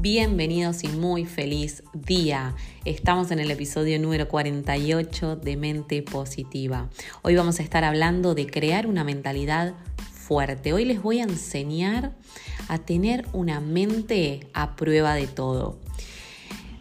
Bienvenidos y muy feliz día. Estamos en el episodio número 48 de Mente Positiva. Hoy vamos a estar hablando de crear una mentalidad fuerte. Hoy les voy a enseñar a tener una mente a prueba de todo.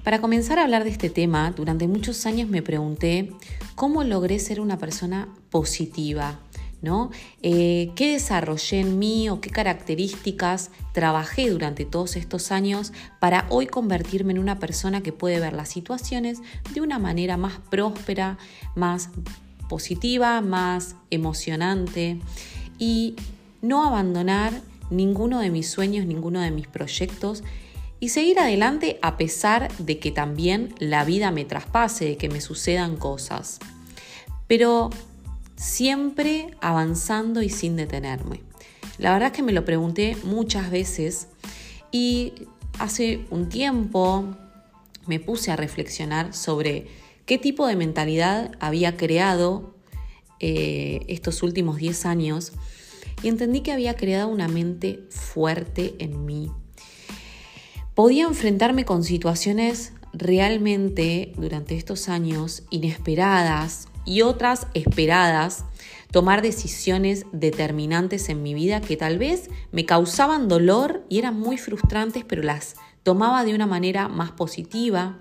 Para comenzar a hablar de este tema, durante muchos años me pregunté cómo logré ser una persona positiva, ¿no? Eh, ¿Qué desarrollé en mí o qué características trabajé durante todos estos años para hoy convertirme en una persona que puede ver las situaciones de una manera más próspera, más positiva, más emocionante y no abandonar ninguno de mis sueños, ninguno de mis proyectos y seguir adelante a pesar de que también la vida me traspase, de que me sucedan cosas. Pero siempre avanzando y sin detenerme. La verdad es que me lo pregunté muchas veces y hace un tiempo me puse a reflexionar sobre qué tipo de mentalidad había creado eh, estos últimos 10 años y entendí que había creado una mente fuerte en mí. Podía enfrentarme con situaciones realmente durante estos años inesperadas y otras esperadas, tomar decisiones determinantes en mi vida que tal vez me causaban dolor y eran muy frustrantes, pero las tomaba de una manera más positiva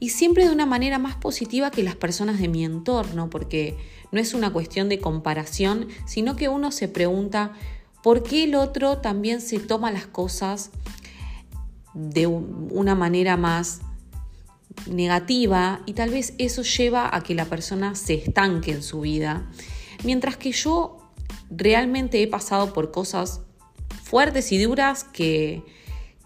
y siempre de una manera más positiva que las personas de mi entorno, porque no es una cuestión de comparación, sino que uno se pregunta por qué el otro también se toma las cosas de una manera más negativa y tal vez eso lleva a que la persona se estanque en su vida, mientras que yo realmente he pasado por cosas fuertes y duras que,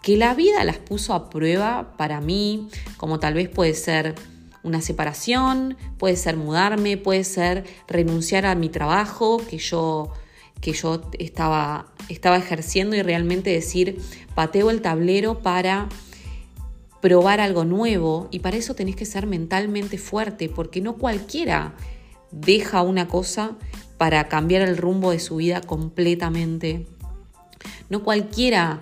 que la vida las puso a prueba para mí, como tal vez puede ser una separación, puede ser mudarme, puede ser renunciar a mi trabajo que yo, que yo estaba, estaba ejerciendo y realmente decir, pateo el tablero para probar algo nuevo y para eso tenés que ser mentalmente fuerte porque no cualquiera deja una cosa para cambiar el rumbo de su vida completamente. No cualquiera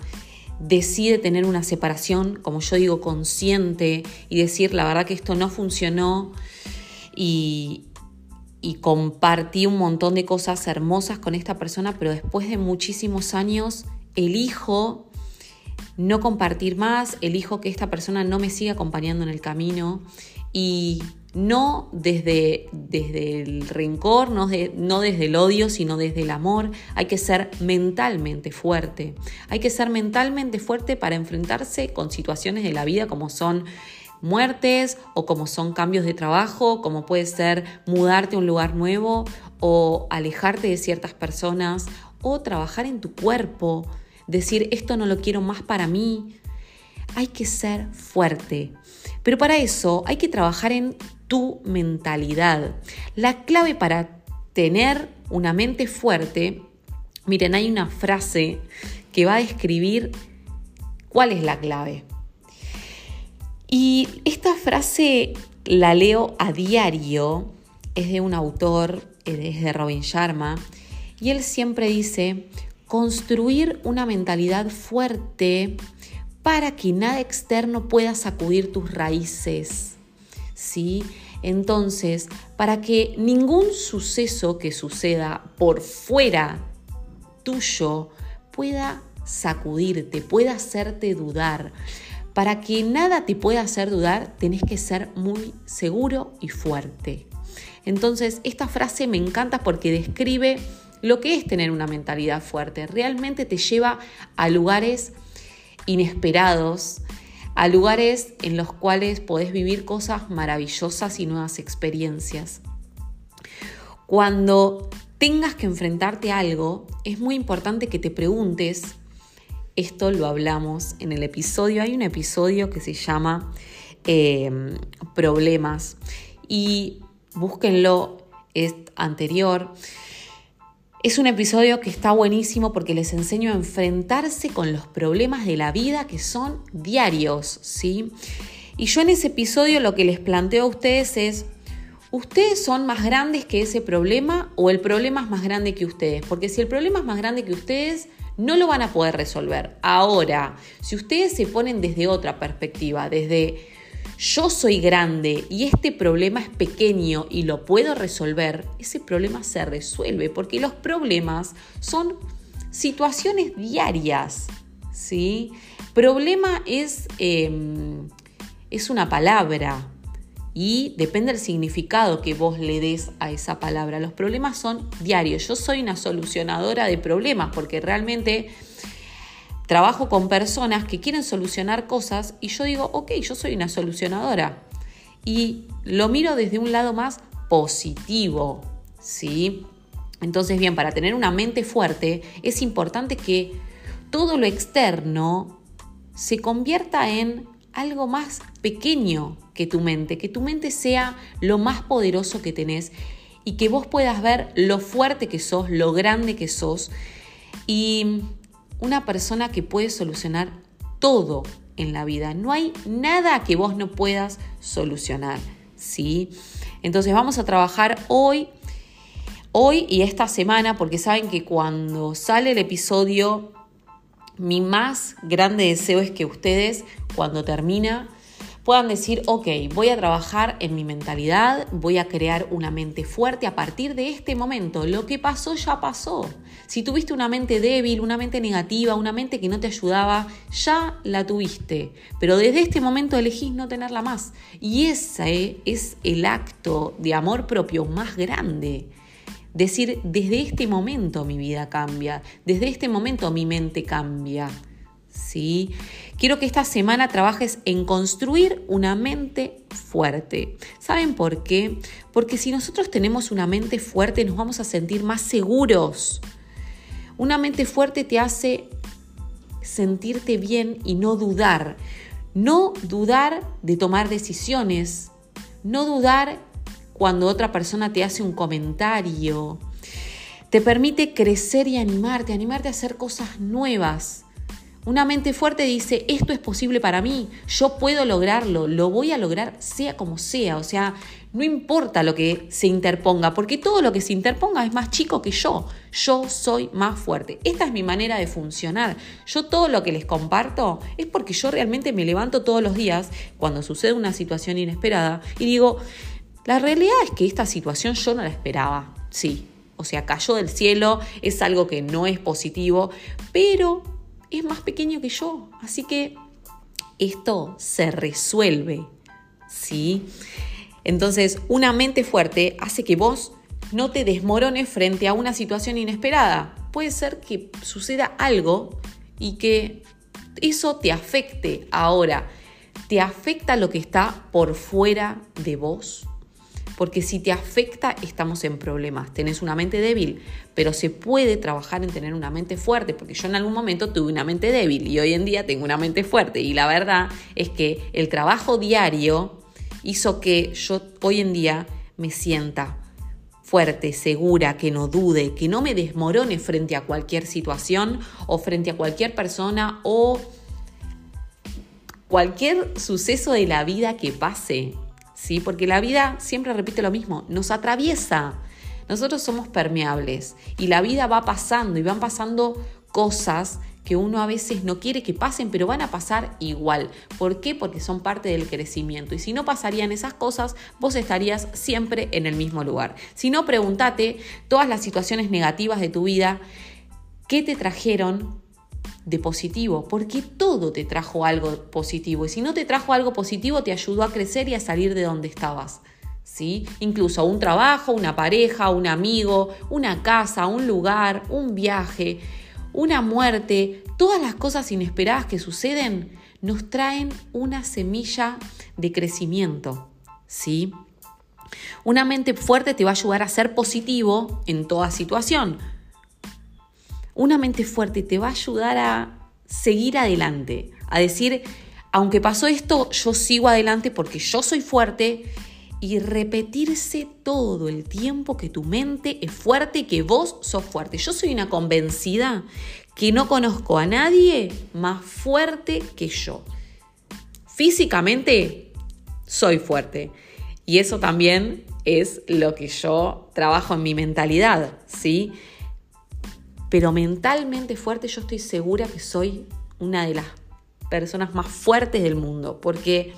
decide tener una separación, como yo digo, consciente y decir la verdad que esto no funcionó y, compartí un montón de cosas hermosas con esta persona, pero después de muchísimos años elijo no compartir más, elijo que esta persona no me siga acompañando en el camino y no desde, desde el rencor, no, no desde el odio, sino desde el amor. Hay que ser mentalmente fuerte. Hay que ser mentalmente fuerte para enfrentarse con situaciones de la vida como son muertes o como son cambios de trabajo, como puede ser mudarte a un lugar nuevo o alejarte de ciertas personas o trabajar en tu cuerpo decir esto no lo quiero más para mí. Hay que ser fuerte. Pero para eso hay que trabajar en tu mentalidad. La clave para tener una mente fuerte, miren, hay una frase que va a describir cuál es la clave. Y esta frase la leo a diario, es de un autor, es de Robin Sharma, y él siempre dice, construir una mentalidad fuerte para que nada externo pueda sacudir tus raíces. ¿Sí? Entonces, para que ningún suceso que suceda por fuera tuyo pueda sacudirte, pueda hacerte dudar. Para que nada te pueda hacer dudar, tenés que ser muy seguro y fuerte. Entonces, esta frase me encanta porque describe lo que es tener una mentalidad fuerte. Realmente te lleva a lugares inesperados, a lugares en los cuales podés vivir cosas maravillosas y nuevas experiencias. Cuando tengas que enfrentarte a algo, es muy importante que te preguntes esto lo hablamos en el episodio. Hay un episodio que se llama eh, Problemas y búsquenlo, es anterior. Es un episodio que está buenísimo porque les enseño a enfrentarse con los problemas de la vida que son diarios, ¿sí? Y yo en ese episodio lo que les planteo a ustedes es, ¿ustedes son más grandes que ese problema o el problema es más grande que ustedes? Porque si el problema es más grande que ustedes, no lo van a poder resolver. Ahora, si ustedes se ponen desde otra perspectiva, desde yo soy grande y este problema es pequeño y lo puedo resolver, ese problema se resuelve porque los problemas son situaciones diarias, ¿sí? Problema es, em, es una palabra y depende del significado que vos le des a esa palabra. Los problemas son diarios. Yo soy una solucionadora de problemas porque realmente trabajo con personas que quieren solucionar cosas y yo digo, ok, yo soy una solucionadora. Y lo miro desde un lado más positivo, ¿sí? Entonces, bien, para tener una mente fuerte es importante que todo lo externo se convierta en algo más pequeño que tu mente, que tu mente sea lo más poderoso que tenés y que vos puedas ver lo fuerte que sos, lo grande que sos y una persona que puede solucionar todo en la vida. No hay nada que vos no puedas solucionar, ¿sí? Entonces vamos a trabajar hoy, hoy y esta semana, porque saben que cuando sale el episodio, mi más grande deseo es que ustedes, cuando termina, puedan decir, ok, voy a trabajar en mi mentalidad, voy a crear una mente fuerte a partir de este momento. Lo que pasó ya pasó. Si tuviste una mente débil, una mente negativa, una mente que no te ayudaba, ya la tuviste. Pero desde este momento elegís no tenerla más. Y ese es el acto de amor propio más grande. Decir, desde este momento mi vida cambia, desde este momento mi mente cambia. ¿Sí? Quiero que esta semana trabajes en construir una mente fuerte. ¿Saben por qué? Porque si nosotros tenemos una mente fuerte nos vamos a sentir más seguros. Una mente fuerte te hace sentirte bien y no dudar. No dudar de tomar decisiones. No dudar cuando otra persona te hace un comentario. Te permite crecer y animarte, animarte a hacer cosas nuevas. Una mente fuerte dice, esto es posible para mí, yo puedo lograrlo, lo voy a lograr sea como sea, o sea, no importa lo que se interponga, porque todo lo que se interponga es más chico que yo, yo soy más fuerte. Esta es mi manera de funcionar. Yo todo lo que les comparto es porque yo realmente me levanto todos los días cuando sucede una situación inesperada y digo, la realidad es que esta situación yo no la esperaba, sí. O sea, cayó del cielo, es algo que no es positivo, pero es más pequeño que yo. Así que esto se resuelve, ¿sí? Entonces, una mente fuerte hace que vos no te desmorones frente a una situación inesperada. Puede ser que suceda algo y que eso te afecte ahora. ¿Te afecta lo que está por fuera de vos? Porque si te afecta estamos en problemas. Tenés una mente débil, pero se puede trabajar en tener una mente fuerte, porque yo en algún momento tuve una mente débil y hoy en día tengo una mente fuerte. Y la verdad es que el trabajo diario hizo que yo hoy en día me sienta fuerte, segura, que no dude, que no me desmorone frente a cualquier situación o frente a cualquier persona o cualquier suceso de la vida que pase. ¿Sí? Porque la vida siempre repite lo mismo, nos atraviesa. Nosotros somos permeables y la vida va pasando y van pasando cosas que uno a veces no quiere que pasen, pero van a pasar igual. ¿Por qué? Porque son parte del crecimiento. Y si no pasarían esas cosas, vos estarías siempre en el mismo lugar. Si no, pregúntate todas las situaciones negativas de tu vida, ¿qué te trajeron de positivo, porque todo te trajo algo positivo y si no te trajo algo positivo te ayudó a crecer y a salir de donde estabas. ¿Sí? Incluso un trabajo, una pareja, un amigo, una casa, un lugar, un viaje, una muerte, todas las cosas inesperadas que suceden nos traen una semilla de crecimiento, ¿sí? Una mente fuerte te va a ayudar a ser positivo en toda situación, una mente fuerte te va a ayudar a seguir adelante, a decir, aunque pasó esto, yo sigo adelante porque yo soy fuerte y repetirse todo el tiempo que tu mente es fuerte que vos sos fuerte. Yo soy una convencida que no conozco a nadie más fuerte que yo. Físicamente soy fuerte y eso también es lo que yo trabajo en mi mentalidad, ¿sí? Pero mentalmente fuerte yo estoy segura que soy una de las personas más fuertes del mundo, porque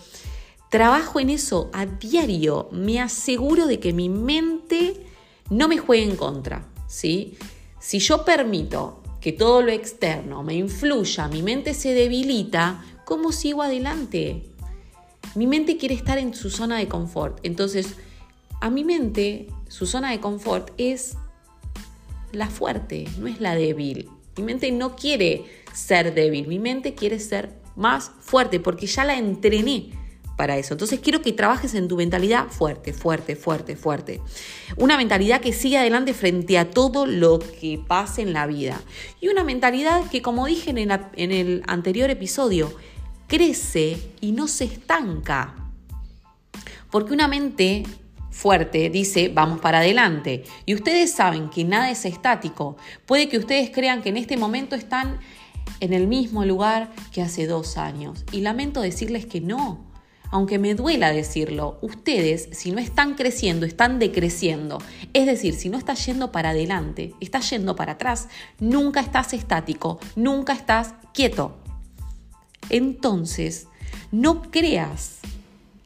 trabajo en eso a diario, me aseguro de que mi mente no me juegue en contra, ¿sí? Si yo permito que todo lo externo me influya, mi mente se debilita, ¿cómo sigo adelante? Mi mente quiere estar en su zona de confort. Entonces, a mi mente, su zona de confort es la fuerte, no es la débil. Mi mente no quiere ser débil, mi mente quiere ser más fuerte porque ya la entrené para eso. Entonces quiero que trabajes en tu mentalidad fuerte, fuerte, fuerte, fuerte. Una mentalidad que siga adelante frente a todo lo que pase en la vida. Y una mentalidad que, como dije en el, en el anterior episodio, crece y no se estanca. Porque una mente fuerte dice vamos para adelante. Y ustedes saben que nada es estático. Puede que ustedes crean que en este momento están en el mismo lugar que hace dos años. Y lamento decirles que no. Aunque me duela decirlo, ustedes, si no están creciendo, están decreciendo. Es decir, si no estás yendo para adelante, estás yendo para atrás, nunca estás estático, nunca estás quieto. Entonces, no creas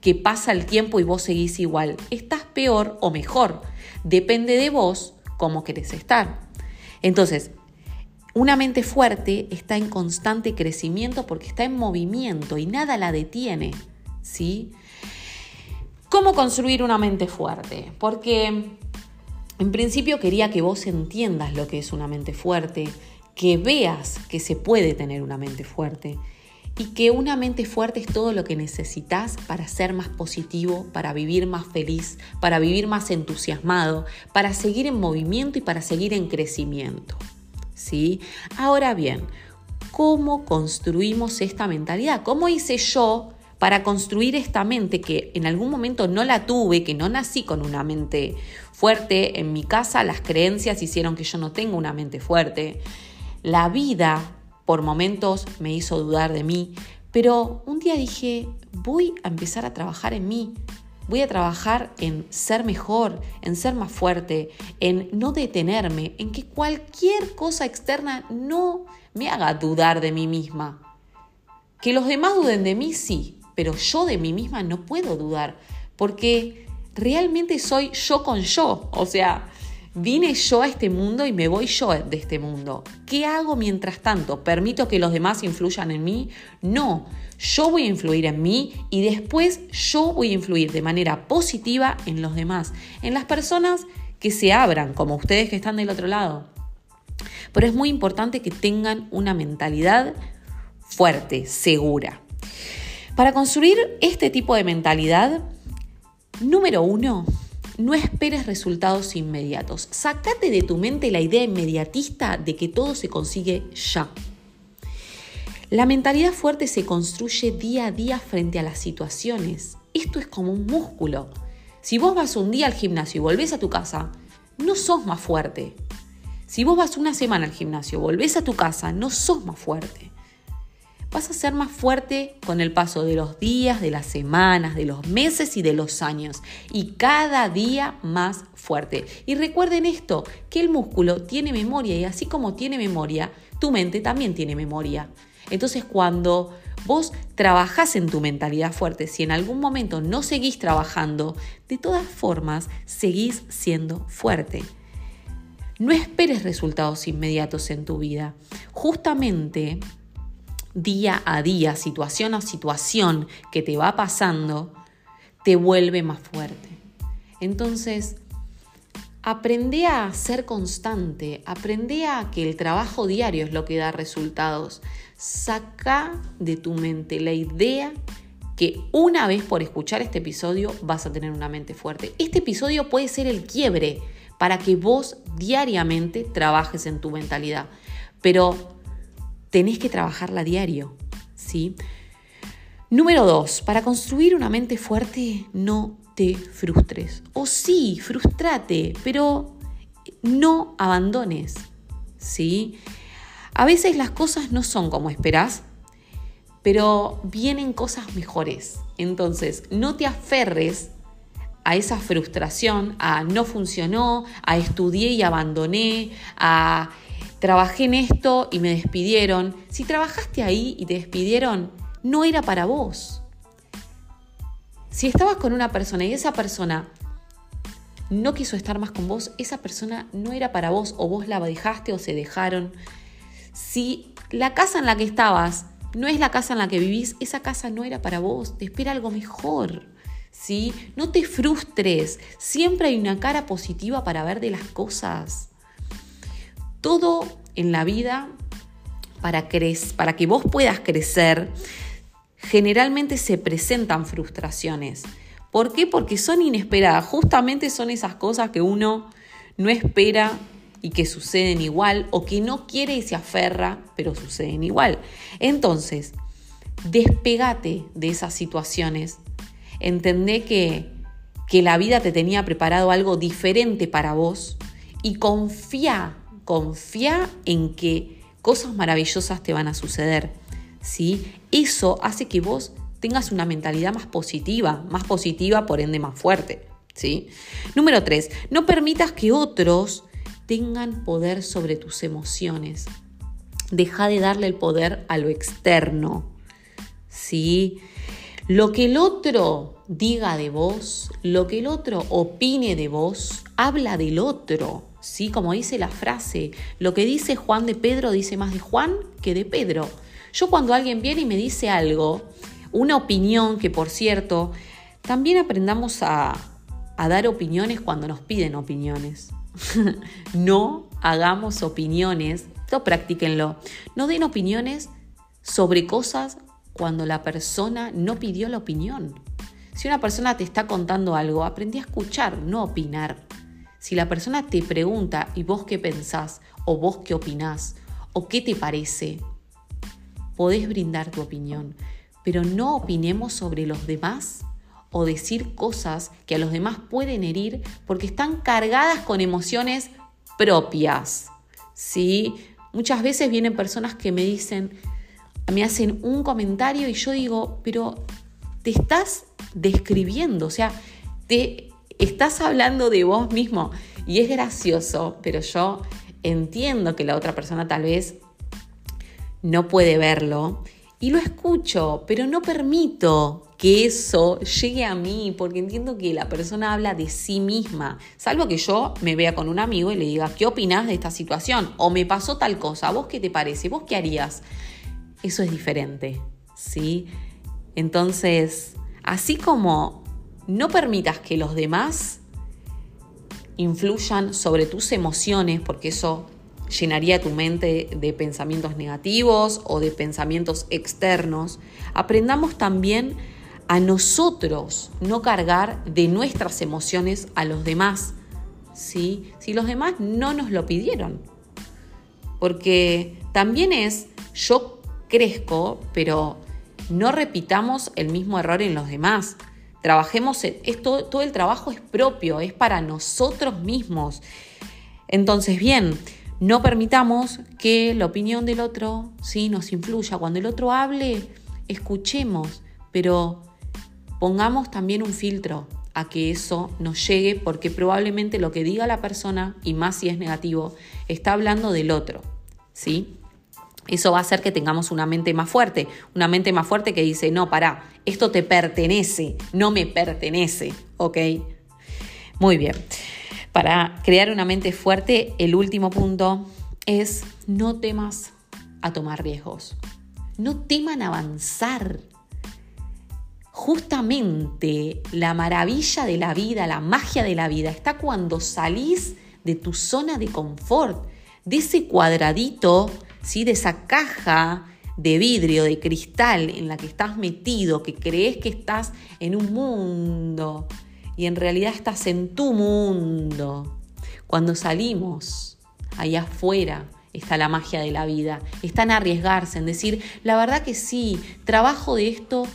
que pasa el tiempo y vos seguís igual. Estás peor o mejor. Depende de vos cómo querés estar. Entonces, una mente fuerte está en constante crecimiento porque está en movimiento y nada la detiene. ¿Sí? ¿Cómo construir una mente fuerte? Porque en principio quería que vos entiendas lo que es una mente fuerte, que veas que se puede tener una mente fuerte y que una mente fuerte es todo lo que necesitas para ser más positivo, para vivir más feliz, para vivir más entusiasmado, para seguir en movimiento y para seguir en crecimiento. ¿Sí? Ahora bien, ¿cómo construimos esta mentalidad? ¿Cómo hice yo para construir esta mente que en algún momento no la tuve, que no nací con una mente fuerte? En mi casa las creencias hicieron que yo no tenga una mente fuerte. La vida por momentos me hizo dudar de mí, pero un día dije, voy a empezar a trabajar en mí, voy a trabajar en ser mejor, en ser más fuerte, en no detenerme, en que cualquier cosa externa no me haga dudar de mí misma. Que los demás duden de mí, sí, pero yo de mí misma no puedo dudar, porque realmente soy yo con yo, o sea, Vine yo a este mundo y me voy yo de este mundo. ¿Qué hago mientras tanto? ¿Permito que los demás influyan en mí? No, yo voy a influir en mí y después yo voy a influir de manera positiva en los demás, en las personas que se abran, como ustedes que están del otro lado. Pero es muy importante que tengan una mentalidad fuerte, segura. Para construir este tipo de mentalidad, número uno, no esperes resultados inmediatos. Sácate de tu mente la idea inmediatista de que todo se consigue ya. La mentalidad fuerte se construye día a día frente a las situaciones. Esto es como un músculo. Si vos vas un día al gimnasio y volvés a tu casa, no sos más fuerte. Si vos vas una semana al gimnasio, volvés a tu casa, no sos más fuerte vas a ser más fuerte con el paso de los días, de las semanas, de los meses y de los años. Y cada día más fuerte. Y recuerden esto, que el músculo tiene memoria y así como tiene memoria, tu mente también tiene memoria. Entonces cuando vos trabajás en tu mentalidad fuerte, si en algún momento no seguís trabajando, de todas formas seguís siendo fuerte. No esperes resultados inmediatos en tu vida. Justamente día a día, situación a situación que te va pasando, te vuelve más fuerte. Entonces, aprende a ser constante, aprende a que el trabajo diario es lo que da resultados. Saca de tu mente la idea que una vez por escuchar este episodio vas a tener una mente fuerte. Este episodio puede ser el quiebre para que vos diariamente trabajes en tu mentalidad. Pero tenés que trabajarla a diario, ¿sí? Número dos, para construir una mente fuerte no te frustres. O sí, frustrate, pero no abandones, ¿sí? A veces las cosas no son como esperás, pero vienen cosas mejores. Entonces, no te aferres a esa frustración, a no funcionó, a estudié y abandoné, a trabajé en esto y me despidieron. Si trabajaste ahí y te despidieron, no era para vos. Si estabas con una persona y esa persona no quiso estar más con vos, esa persona no era para vos o vos la dejaste o se dejaron. Si la casa en la que estabas no es la casa en la que vivís, esa casa no era para vos, te espera algo mejor. ¿Sí? No te frustres, siempre hay una cara positiva para ver de las cosas. Todo en la vida, para, que vos puedas crecer, generalmente se presentan frustraciones. ¿Por qué? Porque son inesperadas. Justamente son esas cosas que uno no espera y que suceden igual o que no quiere y se aferra, pero suceden igual. Entonces, despegate de esas situaciones. Entendé que, que la vida te tenía preparado algo diferente para vos y confía, confía en que cosas maravillosas te van a suceder. ¿sí? Eso hace que vos tengas una mentalidad más positiva, más positiva, por ende más fuerte. ¿sí? Número tres, no permitas que otros tengan poder sobre tus emociones. Deja de darle el poder a lo externo. ¿Sí? Lo que el otro diga de vos, lo que el otro opine de vos, habla del otro. ¿Sí? Como dice la frase, lo que dice Juan de Pedro dice más de Juan que de Pedro. Yo cuando alguien viene y me dice algo, una opinión, que por cierto, también aprendamos a, a dar opiniones cuando nos piden opiniones. no hagamos opiniones, esto practíquenlo, no den opiniones sobre cosas cuando la persona no pidió la opinión. Si una persona te está contando algo, aprendí a escuchar, no opinar. Si la persona te pregunta y vos qué pensás, o vos qué opinás, o qué te parece, podés brindar tu opinión, pero no opinemos sobre los demás o decir cosas que a los demás pueden herir porque están cargadas con emociones propias. ¿sí? Muchas veces vienen personas que me dicen, me hacen un comentario y yo digo, pero te estás describiendo, o sea, te estás hablando de vos mismo. Y es gracioso, pero yo entiendo que la otra persona tal vez no puede verlo y lo escucho, pero no permito que eso llegue a mí, porque entiendo que la persona habla de sí misma, salvo que yo me vea con un amigo y le diga, ¿qué opinas de esta situación? O me pasó tal cosa, ¿vos qué te parece? ¿Vos qué harías? Eso es diferente, ¿sí? Entonces, así como no permitas que los demás influyan sobre tus emociones, porque eso llenaría tu mente de pensamientos negativos o de pensamientos externos, aprendamos también a nosotros no cargar de nuestras emociones a los demás, ¿sí? si los demás no nos lo pidieron. Porque también es, yo crezco, pero no repitamos el mismo error en los demás. Trabajemos, todo el trabajo es propio, es para nosotros mismos. Entonces, bien, no permitamos que la opinión del otro ¿sí? nos influya. Cuando el otro hable, escuchemos, pero pongamos también un filtro a que eso nos llegue, porque probablemente lo que diga la persona, y más si es negativo, está hablando del otro. ¿sí? Eso va a hacer que tengamos una mente más fuerte, una mente más fuerte que dice, no, pará, esto te pertenece, no me pertenece, ¿ok? Muy bien. Para crear una mente fuerte, el último punto es no temas a tomar riesgos. No teman avanzar. Justamente la maravilla de la vida, la magia de la vida, está cuando salís de tu zona de confort, de ese cuadradito, ¿sí? de esa caja de vidrio, de cristal en la que estás metido, que crees que estás en un mundo y en realidad estás en tu mundo. Cuando salimos allá afuera está la magia de la vida, está en arriesgarse, en decir, la verdad que sí, trabajo de esto,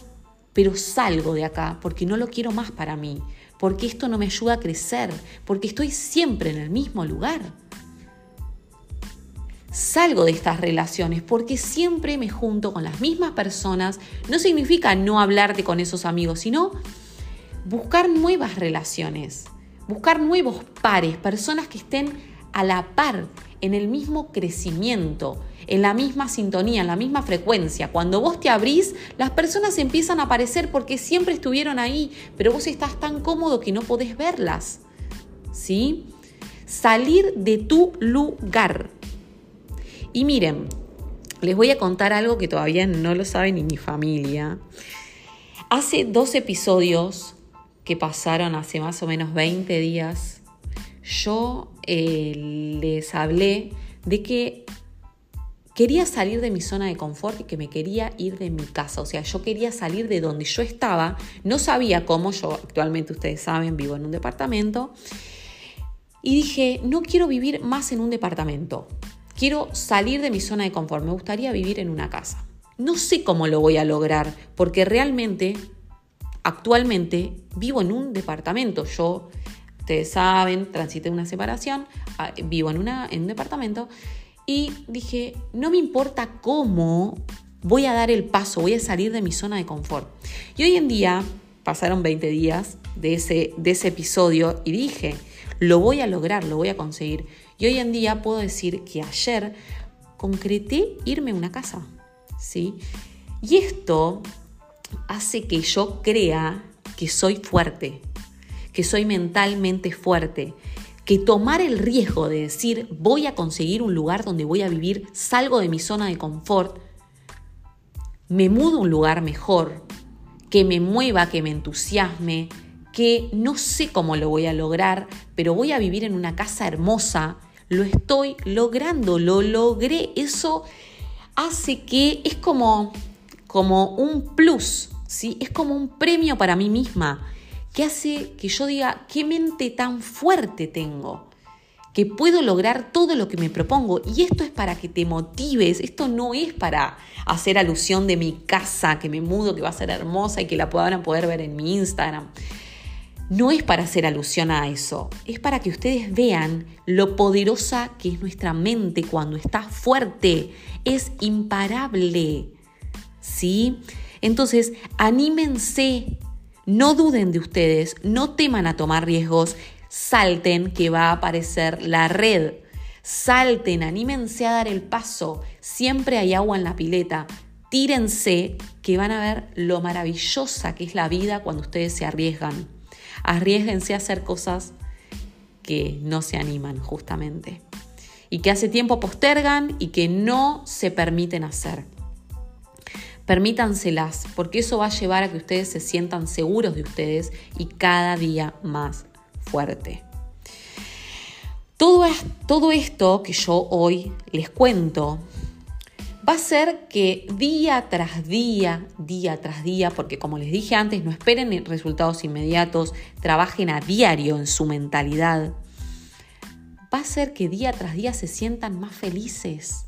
pero salgo de acá porque no lo quiero más para mí, porque esto no me ayuda a crecer, porque estoy siempre en el mismo lugar. Salgo de estas relaciones porque siempre me junto con las mismas personas. No significa no hablarte con esos amigos, sino buscar nuevas relaciones, buscar nuevos pares, personas que estén a la par, en el mismo crecimiento, en la misma sintonía, en la misma frecuencia. Cuando vos te abrís, las personas empiezan a aparecer porque siempre estuvieron ahí, pero vos estás tan cómodo que no podés verlas. ¿Sí? Salir de tu lugar. Y miren, les voy a contar algo que todavía no lo sabe ni mi familia. Hace dos episodios que pasaron hace más o menos 20 días, yo eh, les hablé de que quería salir de mi zona de confort y que me quería ir de mi casa. O sea, yo quería salir de donde yo estaba. No sabía cómo. Yo actualmente, ustedes saben, vivo en un departamento. Y dije, no quiero vivir más en un departamento. Quiero salir de mi zona de confort. Me gustaría vivir en una casa. No sé cómo lo voy a lograr, porque realmente, actualmente, vivo en un departamento. Yo Ustedes saben, transité una separación, ah, vivo en, una, en un departamento y dije, no me importa cómo voy a dar el paso, voy a salir de mi zona de confort. Y hoy en día, pasaron 20 días de ese, de ese episodio y dije, lo voy a lograr, lo voy a conseguir. Y hoy en día puedo decir que ayer concreté irme a una casa, ¿sí? Y esto hace que yo crea que soy fuerte, que soy mentalmente fuerte, que tomar el riesgo de decir voy a conseguir un lugar donde voy a vivir, salgo de mi zona de confort, me mudo a un lugar mejor, que me mueva, que me entusiasme, que no sé cómo lo voy a lograr, pero voy a vivir en una casa hermosa, lo estoy logrando, lo logré, eso hace que es como como un plus, ¿sí? Es como un premio para mí misma que hace que yo diga, qué mente tan fuerte tengo, que puedo lograr todo lo que me propongo. Y esto es para que te motives, esto no es para hacer alusión de mi casa, que me mudo, que va a ser hermosa y que la a poder ver en mi Instagram. No es para hacer alusión a eso, es para que ustedes vean lo poderosa que es nuestra mente cuando está fuerte, es imparable. ¿Sí? Entonces, anímense no duden de ustedes, no teman a tomar riesgos, salten que va a aparecer la red. Salten, anímense a dar el paso. Siempre hay agua en la pileta. Tírense que van a ver lo maravillosa que es la vida cuando ustedes se arriesgan. Arriesguense a hacer cosas que no se animan justamente. Y que hace tiempo postergan y que no se permiten hacer. Permítanselas, porque eso va a llevar a que ustedes se sientan seguros de ustedes y cada día más fuerte. Todo, todo esto que yo hoy les cuento va a ser que día tras día, día tras día, porque como les dije antes, no esperen resultados inmediatos, trabajen a diario en su mentalidad, va a ser que día tras día se sientan más felices,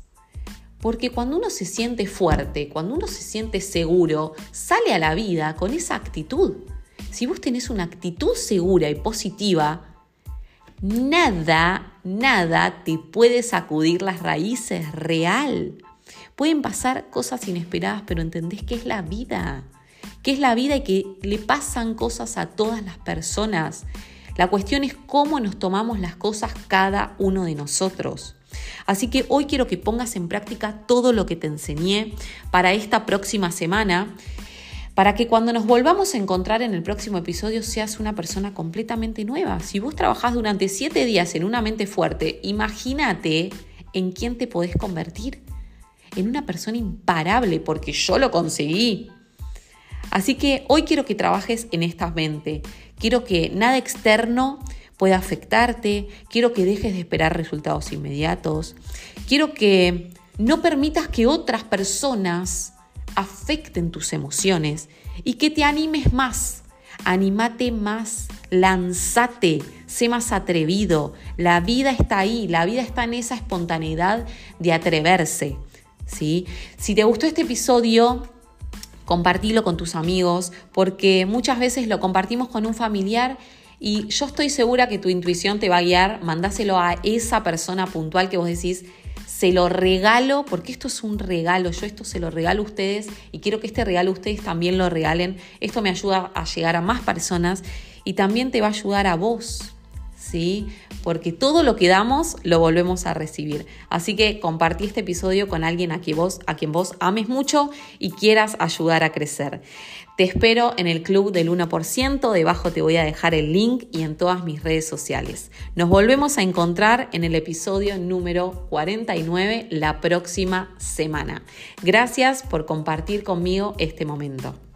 porque cuando uno se siente fuerte, cuando uno se siente seguro, sale a la vida con esa actitud. Si vos tenés una actitud segura y positiva, nada, nada te puede sacudir las raíces real. Pueden pasar cosas inesperadas, pero entendés que es la vida, que es la vida y que le pasan cosas a todas las personas. La cuestión es cómo nos tomamos las cosas cada uno de nosotros. Así que hoy quiero que pongas en práctica todo lo que te enseñé para esta próxima semana, para que cuando nos volvamos a encontrar en el próximo episodio seas una persona completamente nueva. Si vos trabajás durante siete días en una mente fuerte, imagínate en quién te podés convertir. En una persona imparable, porque yo lo conseguí. Así que hoy quiero que trabajes en esta mente. Quiero que nada externo puede afectarte, quiero que dejes de esperar resultados inmediatos, quiero que no permitas que otras personas afecten tus emociones y que te animes más, animate más, lanzate, sé más atrevido. La vida está ahí, la vida está en esa espontaneidad de atreverse. ¿Sí? Si te gustó este episodio, compartilo con tus amigos, porque muchas veces lo compartimos con un familiar y yo estoy segura que tu intuición te va a guiar, mandáselo a esa persona puntual que vos decís, se lo regalo, porque esto es un regalo, yo esto se lo regalo a ustedes y quiero que este regalo ustedes también lo regalen. Esto me ayuda a llegar a más personas y también te va a ayudar a vos, ¿sí? Porque todo lo que damos lo volvemos a recibir. Así que compartí este episodio con alguien a quien vos, a quien vos ames mucho y quieras ayudar a crecer. Te espero en el club del 1%, debajo te voy a dejar el link y en todas mis redes sociales. Nos volvemos a encontrar en el episodio número 49 la próxima semana. Gracias por compartir conmigo este momento.